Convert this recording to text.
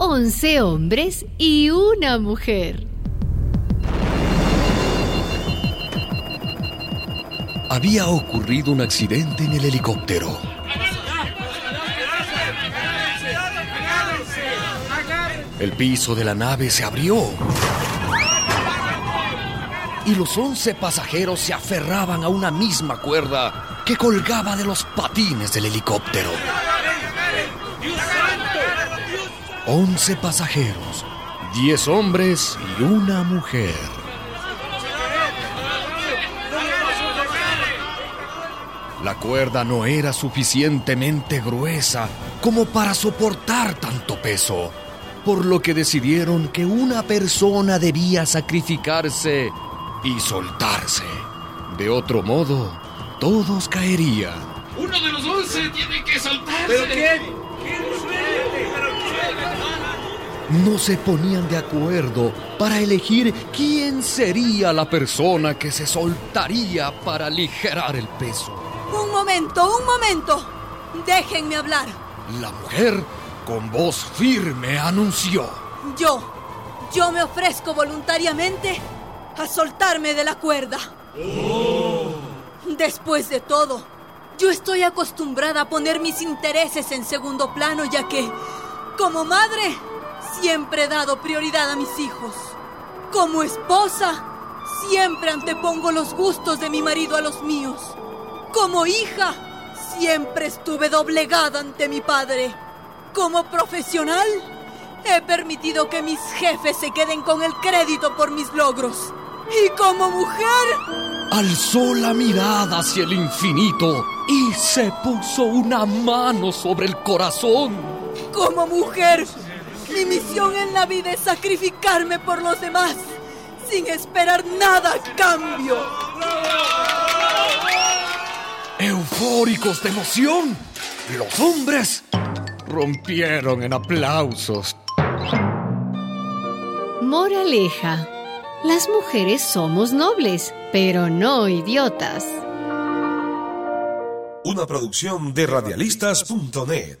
11 hombres y una mujer. Había ocurrido un accidente en el helicóptero. El piso de la nave se abrió. Y los once pasajeros se aferraban a una misma cuerda que colgaba de los patines del helicóptero. Once pasajeros, diez hombres y una mujer. La cuerda no era suficientemente gruesa como para soportar tanto peso, por lo que decidieron que una persona debía sacrificarse y soltarse. De otro modo, todos caerían. Uno de los once tiene que soltarse. ¿Pero quién? No se ponían de acuerdo para elegir quién sería la persona que se soltaría para aligerar el peso. Un momento, un momento. Déjenme hablar. La mujer, con voz firme, anunció. Yo, yo me ofrezco voluntariamente a soltarme de la cuerda. Después de todo, yo estoy acostumbrada a poner mis intereses en segundo plano, ya que, como madre, siempre he dado prioridad a mis hijos. Como esposa, siempre antepongo los gustos de mi marido a los míos. Como hija, siempre estuve doblegada ante mi padre. Como profesional, he permitido que mis jefes se queden con el crédito por mis logros. Y como mujer, Alzó la mirada hacia el infinito y se puso una mano sobre el corazón. como mujer, mi misión en la vida es sacrificarme por los demás, sin esperar nada a cambio. Eufóricos de emoción, los hombres rompieron en aplausos. Moraleja. Las mujeres somos nobles, pero no idiotas. Una producción de radialistas.net.